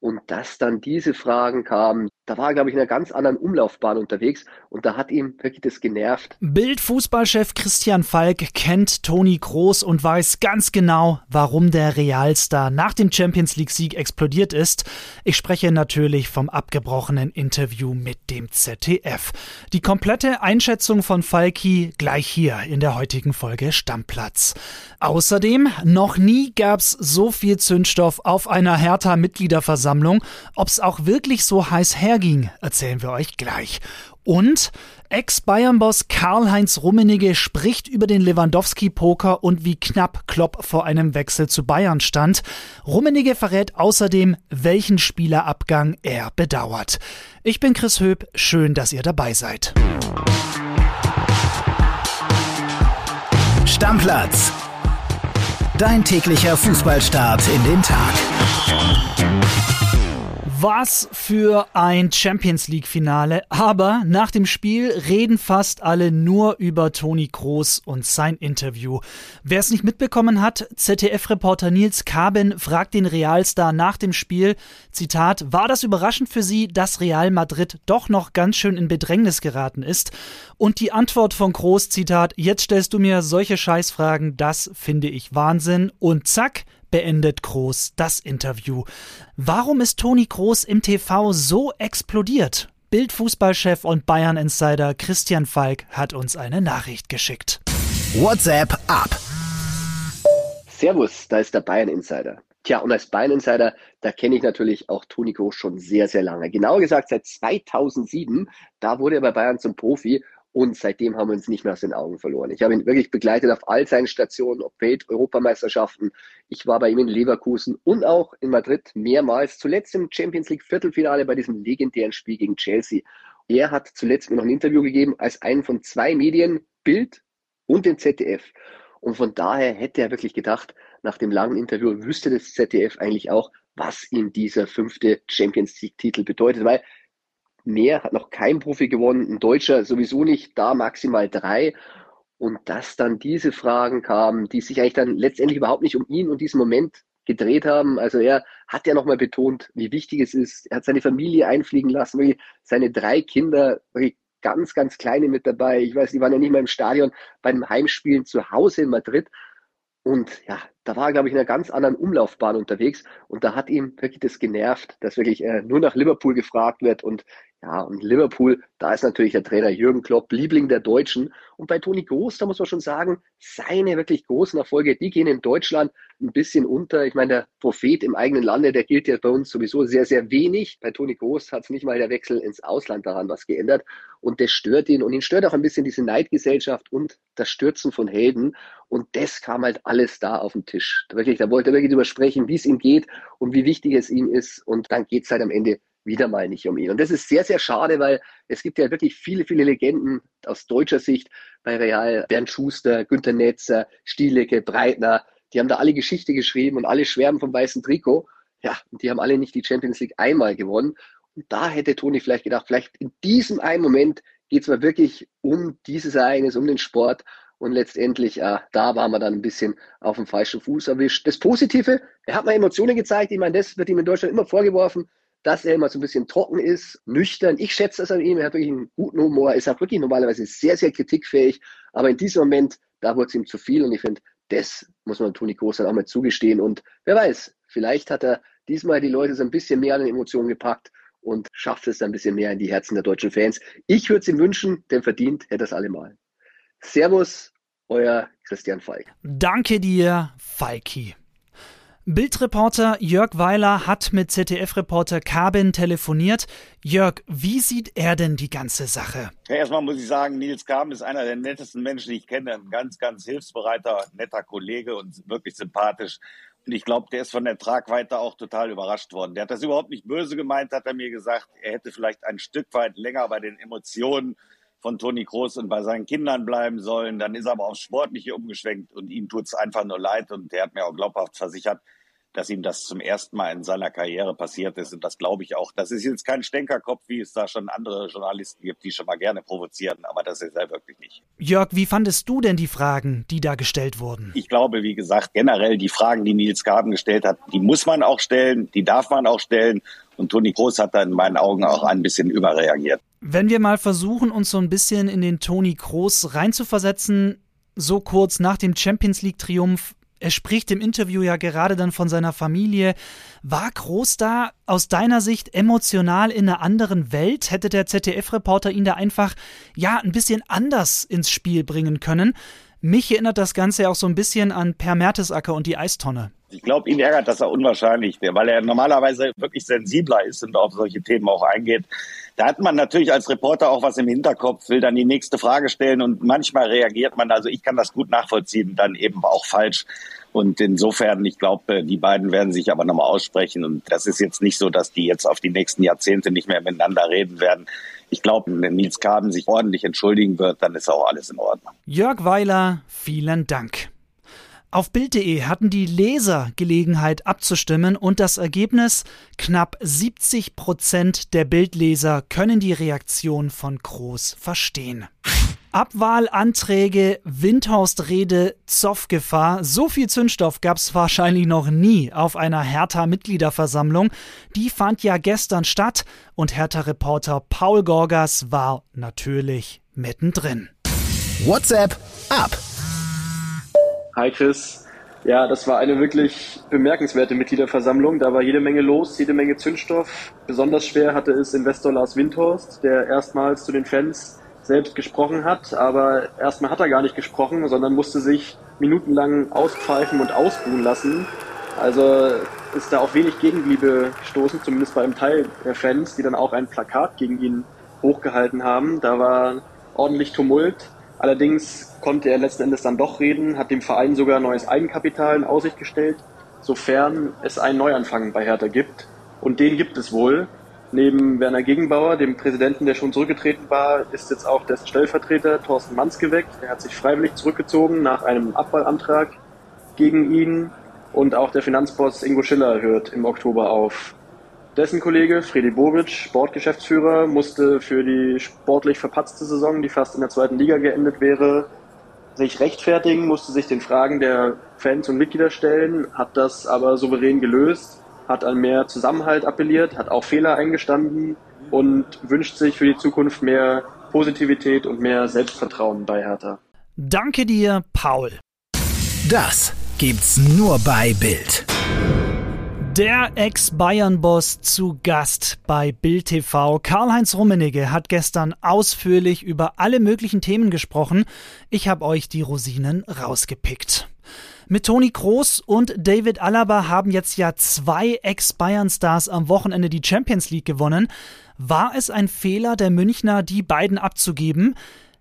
Und dass dann diese Fragen kamen, da war er, glaube ich, in einer ganz anderen Umlaufbahn unterwegs und da hat ihm wirklich das genervt. Bild-Fußballchef Christian Falk kennt Toni Kroos und weiß ganz genau, warum der Realstar nach dem Champions League-Sieg explodiert ist. Ich spreche natürlich vom abgebrochenen Interview mit dem ZDF. Die komplette Einschätzung von Falki gleich hier in der heutigen Folge Stammplatz. Außerdem, noch nie gab's so viel Zündstoff auf einer Hertha-Mitgliederversammlung. Ob's auch wirklich so heiß her ging, erzählen wir euch gleich. Und Ex-Bayern-Boss Karl-Heinz Rummenigge spricht über den Lewandowski-Poker und wie knapp Klopp vor einem Wechsel zu Bayern stand. Rummenigge verrät außerdem, welchen Spielerabgang er bedauert. Ich bin Chris Höp, schön, dass ihr dabei seid. Stammplatz. Dein täglicher Fußballstart in den Tag. Was für ein Champions League Finale. Aber nach dem Spiel reden fast alle nur über Toni Kroos und sein Interview. Wer es nicht mitbekommen hat, ZDF-Reporter Nils Kaben fragt den Realstar nach dem Spiel, Zitat, war das überraschend für Sie, dass Real Madrid doch noch ganz schön in Bedrängnis geraten ist? Und die Antwort von Kroos, Zitat, jetzt stellst du mir solche Scheißfragen, das finde ich Wahnsinn. Und zack, beendet Groß das Interview. Warum ist Toni Groß im TV so explodiert? Bildfußballchef und Bayern-Insider Christian Falk hat uns eine Nachricht geschickt. WhatsApp ab. Servus, da ist der Bayern-Insider. Tja, und als Bayern-Insider, da kenne ich natürlich auch Toni Groß schon sehr, sehr lange. Genauer gesagt seit 2007. Da wurde er bei Bayern zum Profi und seitdem haben wir uns nicht mehr aus den Augen verloren. Ich habe ihn wirklich begleitet auf all seinen Stationen, ob Welt, Europameisterschaften. Ich war bei ihm in Leverkusen und auch in Madrid mehrmals. Zuletzt im Champions League Viertelfinale bei diesem legendären Spiel gegen Chelsea. Er hat zuletzt mir noch ein Interview gegeben als einen von zwei Medien, Bild und dem ZDF. Und von daher hätte er wirklich gedacht, nach dem langen Interview wüsste das ZDF eigentlich auch, was ihm dieser fünfte Champions League Titel bedeutet, weil mehr hat noch kein Profi gewonnen, ein Deutscher sowieso nicht, da maximal drei. Und dass dann diese Fragen kamen, die sich eigentlich dann letztendlich überhaupt nicht um ihn und diesen Moment gedreht haben. Also er hat ja nochmal betont, wie wichtig es ist. Er hat seine Familie einfliegen lassen, seine drei Kinder, ganz, ganz kleine mit dabei. Ich weiß, die waren ja nicht mal im Stadion bei einem Heimspielen zu Hause in Madrid. Und ja, da war er, glaube ich, in einer ganz anderen Umlaufbahn unterwegs. Und da hat ihm wirklich das genervt, dass wirklich äh, nur nach Liverpool gefragt wird. Und ja, und Liverpool, da ist natürlich der Trainer Jürgen Klopp, Liebling der Deutschen. Und bei Toni Groß, da muss man schon sagen, seine wirklich großen Erfolge, die gehen in Deutschland ein bisschen unter. Ich meine, der Prophet im eigenen Lande, der gilt ja bei uns sowieso sehr, sehr wenig. Bei Toni Groß hat es nicht mal der Wechsel ins Ausland daran was geändert. Und das stört ihn. Und ihn stört auch ein bisschen diese Neidgesellschaft und das Stürzen von Helden. Und das kam halt alles da auf den Tisch. Wirklich, da wollte er wirklich drüber sprechen, wie es ihm geht und wie wichtig es ihm ist. Und dann geht es halt am Ende wieder mal nicht um ihn. Und das ist sehr, sehr schade, weil es gibt ja wirklich viele, viele Legenden aus deutscher Sicht bei Real. Bernd Schuster, Günter Netzer, Stielecke, Breitner, die haben da alle Geschichte geschrieben und alle schwärmen vom weißen Trikot. Ja, und die haben alle nicht die Champions League einmal gewonnen. Und da hätte Toni vielleicht gedacht, vielleicht in diesem einen Moment geht es mal wirklich um dieses Ereignis, um den Sport. Und letztendlich, äh, da waren wir dann ein bisschen auf dem falschen Fuß erwischt. Das Positive, er hat mal Emotionen gezeigt. Ich meine, das wird ihm in Deutschland immer vorgeworfen dass er immer so ein bisschen trocken ist, nüchtern. Ich schätze das an ihm. Er hat wirklich einen guten Humor, ist auch wirklich normalerweise sehr, sehr kritikfähig. Aber in diesem Moment, da wurde es ihm zu viel. Und ich finde, das muss man Toni Groß dann auch mal zugestehen. Und wer weiß, vielleicht hat er diesmal die Leute so ein bisschen mehr an den Emotionen gepackt und schafft es ein bisschen mehr in die Herzen der deutschen Fans. Ich würde es ihm wünschen, denn verdient hätte das allemal. Servus, euer Christian Falk. Danke dir, Falki. Bildreporter Jörg Weiler hat mit ZDF-Reporter Kabin telefoniert. Jörg, wie sieht er denn die ganze Sache? Ja, erstmal muss ich sagen, Nils Kabin ist einer der nettesten Menschen, die ich kenne. Ein ganz, ganz hilfsbereiter, netter Kollege und wirklich sympathisch. Und ich glaube, der ist von der Tragweite auch total überrascht worden. Der hat das überhaupt nicht böse gemeint, hat er mir gesagt. Er hätte vielleicht ein Stück weit länger bei den Emotionen von Toni Kroos und bei seinen Kindern bleiben sollen. Dann ist er aber aufs Sportliche umgeschwenkt und ihm tut es einfach nur leid. Und der hat mir auch glaubhaft versichert, dass ihm das zum ersten Mal in seiner Karriere passiert ist. Und das glaube ich auch. Das ist jetzt kein Stänkerkopf, wie es da schon andere Journalisten gibt, die schon mal gerne provozieren, aber das ist er wirklich nicht. Jörg, wie fandest du denn die Fragen, die da gestellt wurden? Ich glaube, wie gesagt, generell die Fragen, die Nils Gaben gestellt hat, die muss man auch stellen, die darf man auch stellen. Und Toni Groß hat da in meinen Augen auch ein bisschen überreagiert. Wenn wir mal versuchen, uns so ein bisschen in den Toni Groß reinzuversetzen, so kurz nach dem Champions League Triumph, er spricht im Interview ja gerade dann von seiner Familie. War Groß da aus deiner Sicht emotional in einer anderen Welt? Hätte der ZDF-Reporter ihn da einfach, ja, ein bisschen anders ins Spiel bringen können? Mich erinnert das Ganze auch so ein bisschen an Per Mertesacker und die Eistonne. Ich glaube, ihn ärgert das auch unwahrscheinlich, weil er normalerweise wirklich sensibler ist und auf solche Themen auch eingeht. Da hat man natürlich als Reporter auch was im Hinterkopf, will dann die nächste Frage stellen und manchmal reagiert man, also ich kann das gut nachvollziehen, dann eben auch falsch. Und insofern, ich glaube, die beiden werden sich aber nochmal aussprechen. Und das ist jetzt nicht so, dass die jetzt auf die nächsten Jahrzehnte nicht mehr miteinander reden werden. Ich glaube, wenn Nils Kaben sich ordentlich entschuldigen wird, dann ist auch alles in Ordnung. Jörg Weiler, vielen Dank. Auf Bild.de hatten die Leser Gelegenheit abzustimmen und das Ergebnis knapp 70 Prozent der Bildleser können die Reaktion von Groß verstehen. Abwahlanträge, Windhorst-Rede, Zoffgefahr. So viel Zündstoff gab es wahrscheinlich noch nie auf einer Hertha-Mitgliederversammlung. Die fand ja gestern statt und Hertha-Reporter Paul Gorgas war natürlich mittendrin. WhatsApp ab. Hi Chris. Ja, das war eine wirklich bemerkenswerte Mitgliederversammlung. Da war jede Menge los, jede Menge Zündstoff. Besonders schwer hatte es Investor Lars Windhorst, der erstmals zu den Fans selbst gesprochen hat. Aber erstmal hat er gar nicht gesprochen, sondern musste sich minutenlang auspfeifen und ausruhen lassen. Also ist da auf wenig Gegenliebe gestoßen, zumindest bei einem Teil der Fans, die dann auch ein Plakat gegen ihn hochgehalten haben. Da war ordentlich Tumult. Allerdings konnte er letzten Endes dann doch reden, hat dem Verein sogar neues Eigenkapital in Aussicht gestellt, sofern es einen Neuanfang bei Hertha gibt. Und den gibt es wohl. Neben Werner Gegenbauer, dem Präsidenten, der schon zurückgetreten war, ist jetzt auch dessen Stellvertreter Thorsten Manske weg. Der hat sich freiwillig zurückgezogen nach einem Abwahlantrag gegen ihn. Und auch der Finanzboss Ingo Schiller hört im Oktober auf. Dessen Kollege Fredi Bobic, Sportgeschäftsführer, musste für die sportlich verpatzte Saison, die fast in der zweiten Liga geendet wäre, sich rechtfertigen, musste sich den Fragen der Fans und Mitglieder stellen, hat das aber souverän gelöst, hat an mehr Zusammenhalt appelliert, hat auch Fehler eingestanden und wünscht sich für die Zukunft mehr Positivität und mehr Selbstvertrauen bei Hertha. Danke dir, Paul. Das gibt's nur bei Bild. Der Ex-Bayern-Boss zu Gast bei Bild TV. Karl-Heinz Rummenigge hat gestern ausführlich über alle möglichen Themen gesprochen. Ich habe euch die Rosinen rausgepickt. Mit Toni Kroos und David Alaba haben jetzt ja zwei Ex-Bayern-Stars am Wochenende die Champions League gewonnen. War es ein Fehler der Münchner, die beiden abzugeben?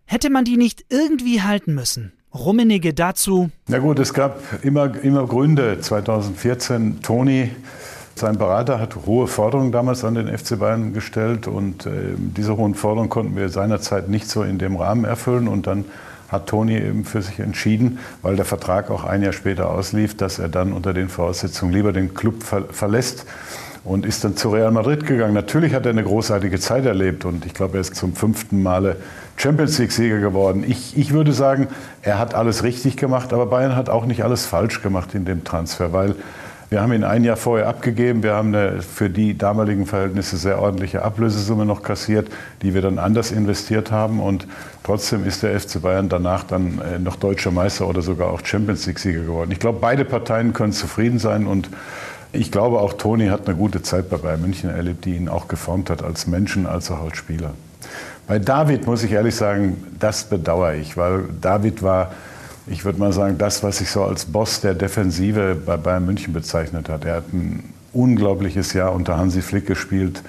Hätte man die nicht irgendwie halten müssen? Rummenigge dazu. Na gut, es gab immer, immer Gründe. 2014 Toni, sein Berater, hat hohe Forderungen damals an den FC Bayern gestellt und äh, diese hohen Forderungen konnten wir seinerzeit nicht so in dem Rahmen erfüllen und dann hat Toni eben für sich entschieden, weil der Vertrag auch ein Jahr später auslief, dass er dann unter den Voraussetzungen lieber den Club ver verlässt und ist dann zu Real Madrid gegangen. Natürlich hat er eine großartige Zeit erlebt und ich glaube, er ist zum fünften Male Champions League-Sieger geworden. Ich, ich würde sagen, er hat alles richtig gemacht, aber Bayern hat auch nicht alles falsch gemacht in dem Transfer, weil wir haben ihn ein Jahr vorher abgegeben. Wir haben eine für die damaligen Verhältnisse sehr ordentliche Ablösesumme noch kassiert, die wir dann anders investiert haben. Und trotzdem ist der FC Bayern danach dann äh, noch deutscher Meister oder sogar auch Champions League-Sieger geworden. Ich glaube, beide Parteien können zufrieden sein und ich glaube, auch Toni hat eine gute Zeit bei Bayern München erlebt, die ihn auch geformt hat als Menschen, als auch als Spieler. Bei David muss ich ehrlich sagen, das bedauere ich, weil David war, ich würde mal sagen, das, was ich so als Boss der Defensive bei Bayern München bezeichnet hat. Er hat ein unglaubliches Jahr unter Hansi Flick gespielt.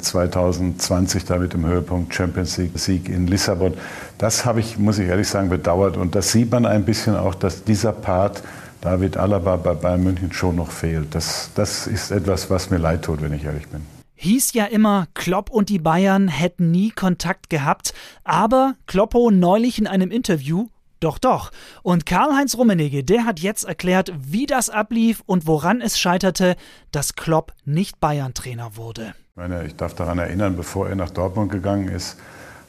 2020 äh, damit im Höhepunkt Champions League Sieg in Lissabon. Das habe ich, muss ich ehrlich sagen, bedauert. Und das sieht man ein bisschen auch, dass dieser Part David Alaba bei Bayern München schon noch fehlt. Das, das ist etwas, was mir leid tut, wenn ich ehrlich bin. Hieß ja immer, Klopp und die Bayern hätten nie Kontakt gehabt, aber Kloppo neulich in einem Interview Doch, doch. Und Karl-Heinz Rummenigge, der hat jetzt erklärt, wie das ablief und woran es scheiterte, dass Klopp nicht Bayern-Trainer wurde. Ich, meine, ich darf daran erinnern, bevor er nach Dortmund gegangen ist,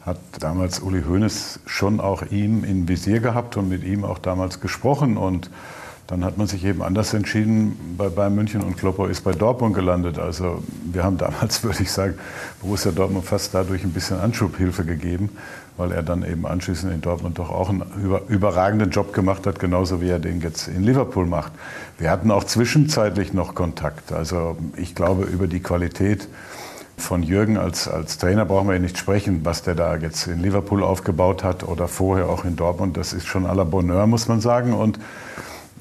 hat damals Uli Hoeneß schon auch ihm in Visier gehabt und mit ihm auch damals gesprochen und dann hat man sich eben anders entschieden bei Bayern München und Klopper ist bei Dortmund gelandet. Also wir haben damals, würde ich sagen, Borussia Dortmund fast dadurch ein bisschen Anschubhilfe gegeben, weil er dann eben anschließend in Dortmund doch auch einen überragenden Job gemacht hat, genauso wie er den jetzt in Liverpool macht. Wir hatten auch zwischenzeitlich noch Kontakt. Also ich glaube, über die Qualität von Jürgen als, als Trainer brauchen wir ja nicht sprechen, was der da jetzt in Liverpool aufgebaut hat oder vorher auch in Dortmund. Das ist schon à la Bonheur, muss man sagen. Und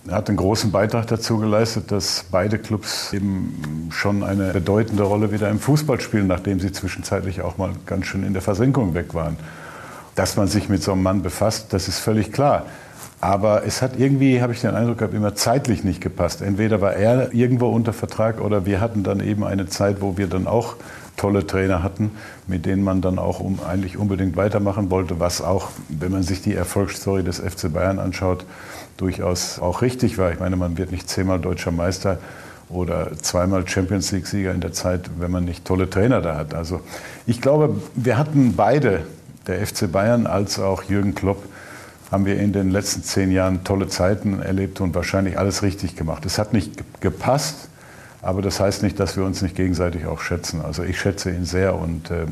er hat einen großen Beitrag dazu geleistet, dass beide Clubs eben schon eine bedeutende Rolle wieder im Fußball spielen, nachdem sie zwischenzeitlich auch mal ganz schön in der Versenkung weg waren. Dass man sich mit so einem Mann befasst, das ist völlig klar. Aber es hat irgendwie, habe ich den Eindruck gehabt, immer zeitlich nicht gepasst. Entweder war er irgendwo unter Vertrag oder wir hatten dann eben eine Zeit, wo wir dann auch tolle Trainer hatten, mit denen man dann auch um, eigentlich unbedingt weitermachen wollte, was auch, wenn man sich die Erfolgsstory des FC Bayern anschaut, durchaus auch richtig war. Ich meine, man wird nicht zehnmal deutscher Meister oder zweimal Champions League-Sieger in der Zeit, wenn man nicht tolle Trainer da hat. Also ich glaube, wir hatten beide, der FC Bayern als auch Jürgen Klopp, haben wir in den letzten zehn Jahren tolle Zeiten erlebt und wahrscheinlich alles richtig gemacht. Es hat nicht gepasst, aber das heißt nicht, dass wir uns nicht gegenseitig auch schätzen. Also ich schätze ihn sehr und äh,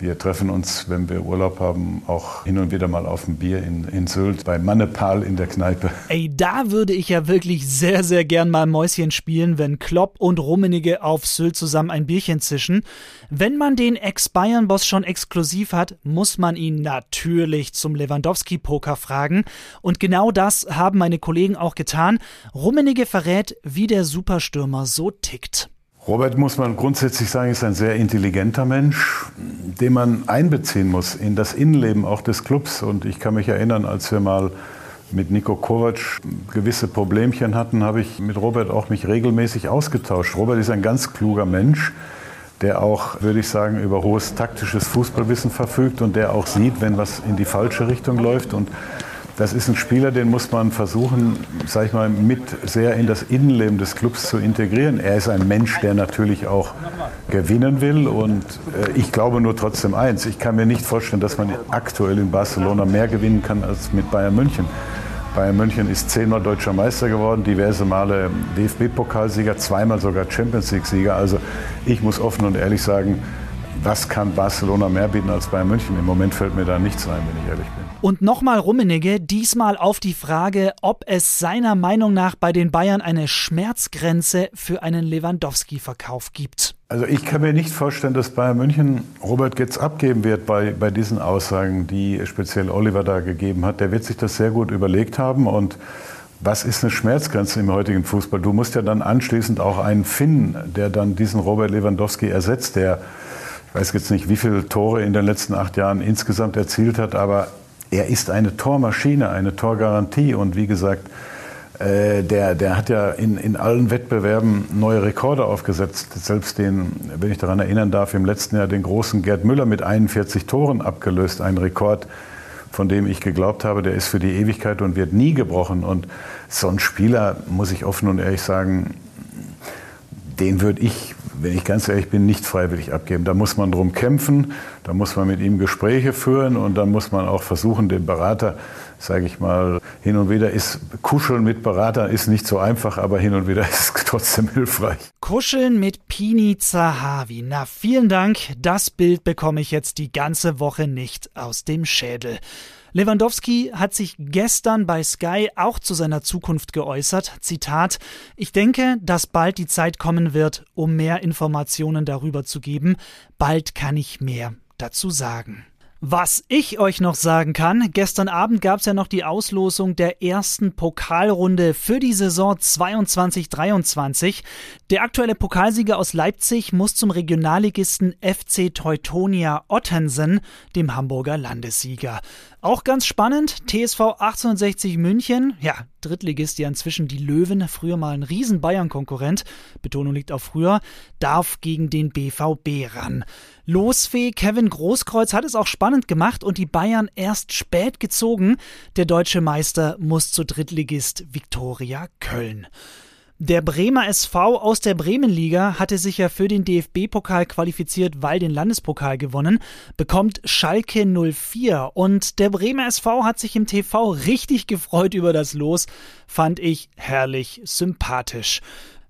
wir treffen uns, wenn wir Urlaub haben, auch hin und wieder mal auf ein Bier in, in Sylt bei Mannepal in der Kneipe. Ey, da würde ich ja wirklich sehr, sehr gern mal Mäuschen spielen, wenn Klopp und Rummenigge auf Sylt zusammen ein Bierchen zischen. Wenn man den Ex-Bayern-Boss schon exklusiv hat, muss man ihn natürlich zum Lewandowski-Poker fragen. Und genau das haben meine Kollegen auch getan. Rummenigge verrät, wie der Superstürmer so tickt. Robert, muss man grundsätzlich sagen, ist ein sehr intelligenter Mensch, den man einbeziehen muss in das Innenleben auch des Clubs. Und ich kann mich erinnern, als wir mal mit Nico Kovac gewisse Problemchen hatten, habe ich mit Robert auch mich regelmäßig ausgetauscht. Robert ist ein ganz kluger Mensch, der auch, würde ich sagen, über hohes taktisches Fußballwissen verfügt und der auch sieht, wenn was in die falsche Richtung läuft und das ist ein Spieler, den muss man versuchen, sag ich mal, mit sehr in das Innenleben des Clubs zu integrieren. Er ist ein Mensch, der natürlich auch gewinnen will. Und äh, ich glaube nur trotzdem eins. Ich kann mir nicht vorstellen, dass man aktuell in Barcelona mehr gewinnen kann als mit Bayern München. Bayern München ist zehnmal deutscher Meister geworden, diverse Male DFB-Pokalsieger, zweimal sogar Champions League-Sieger. Also ich muss offen und ehrlich sagen, was kann Barcelona mehr bieten als Bayern München? Im Moment fällt mir da nichts ein, wenn ich ehrlich bin. Und nochmal Rummenigge, diesmal auf die Frage, ob es seiner Meinung nach bei den Bayern eine Schmerzgrenze für einen Lewandowski-Verkauf gibt. Also ich kann mir nicht vorstellen, dass Bayern München Robert Getz abgeben wird bei, bei diesen Aussagen, die speziell Oliver da gegeben hat. Der wird sich das sehr gut überlegt haben und was ist eine Schmerzgrenze im heutigen Fußball? Du musst ja dann anschließend auch einen finden, der dann diesen Robert Lewandowski ersetzt, der ich weiß jetzt nicht, wie viele Tore in den letzten acht Jahren insgesamt erzielt hat, aber er ist eine Tormaschine, eine Torgarantie. Und wie gesagt, äh, der, der hat ja in, in allen Wettbewerben neue Rekorde aufgesetzt. Selbst den, wenn ich daran erinnern darf, im letzten Jahr den großen Gerd Müller mit 41 Toren abgelöst. Ein Rekord, von dem ich geglaubt habe, der ist für die Ewigkeit und wird nie gebrochen. Und so ein Spieler, muss ich offen und ehrlich sagen, den würde ich wenn ich ganz ehrlich bin, nicht freiwillig abgeben. Da muss man drum kämpfen, da muss man mit ihm Gespräche führen und dann muss man auch versuchen, den Berater, sage ich mal, hin und wieder ist Kuscheln mit Beratern ist nicht so einfach, aber hin und wieder ist es trotzdem hilfreich. Kuscheln mit Pini Zahavi. Na, vielen Dank. Das Bild bekomme ich jetzt die ganze Woche nicht aus dem Schädel. Lewandowski hat sich gestern bei Sky auch zu seiner Zukunft geäußert. Zitat: Ich denke, dass bald die Zeit kommen wird, um mehr Informationen darüber zu geben. Bald kann ich mehr dazu sagen. Was ich euch noch sagen kann, gestern Abend gab es ja noch die Auslosung der ersten Pokalrunde für die Saison 22-23. Der aktuelle Pokalsieger aus Leipzig muss zum Regionalligisten FC Teutonia Ottensen, dem Hamburger Landessieger. Auch ganz spannend, TSV 1860 München, ja, Drittligist, ja inzwischen die Löwen, früher mal ein riesen Bayern-Konkurrent, Betonung liegt auf früher, darf gegen den BVB ran. Losfee Kevin Großkreuz hat es auch spannend gemacht und die Bayern erst spät gezogen. Der deutsche Meister muss zu Drittligist Viktoria Köln. Der Bremer SV aus der Bremenliga hatte sich ja für den DFB-Pokal qualifiziert, weil den Landespokal gewonnen, bekommt Schalke 04 und der Bremer SV hat sich im TV richtig gefreut über das Los, fand ich herrlich sympathisch.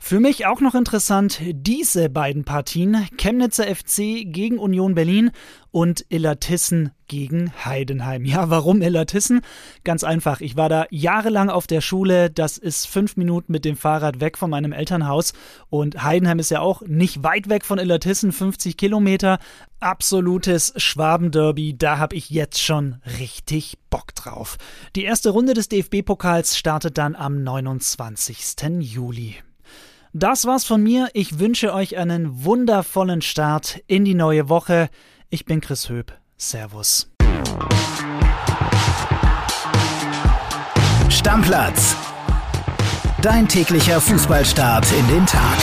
Für mich auch noch interessant diese beiden Partien. Chemnitzer FC gegen Union Berlin und Illertissen gegen Heidenheim. Ja, warum Illertissen? Ganz einfach. Ich war da jahrelang auf der Schule. Das ist fünf Minuten mit dem Fahrrad weg von meinem Elternhaus. Und Heidenheim ist ja auch nicht weit weg von Illertissen, 50 Kilometer. Absolutes Schwabenderby. Da habe ich jetzt schon richtig Bock drauf. Die erste Runde des DFB-Pokals startet dann am 29. Juli. Das war's von mir. Ich wünsche euch einen wundervollen Start in die neue Woche. Ich bin Chris Höp. Servus. Stammplatz. Dein täglicher Fußballstart in den Tag.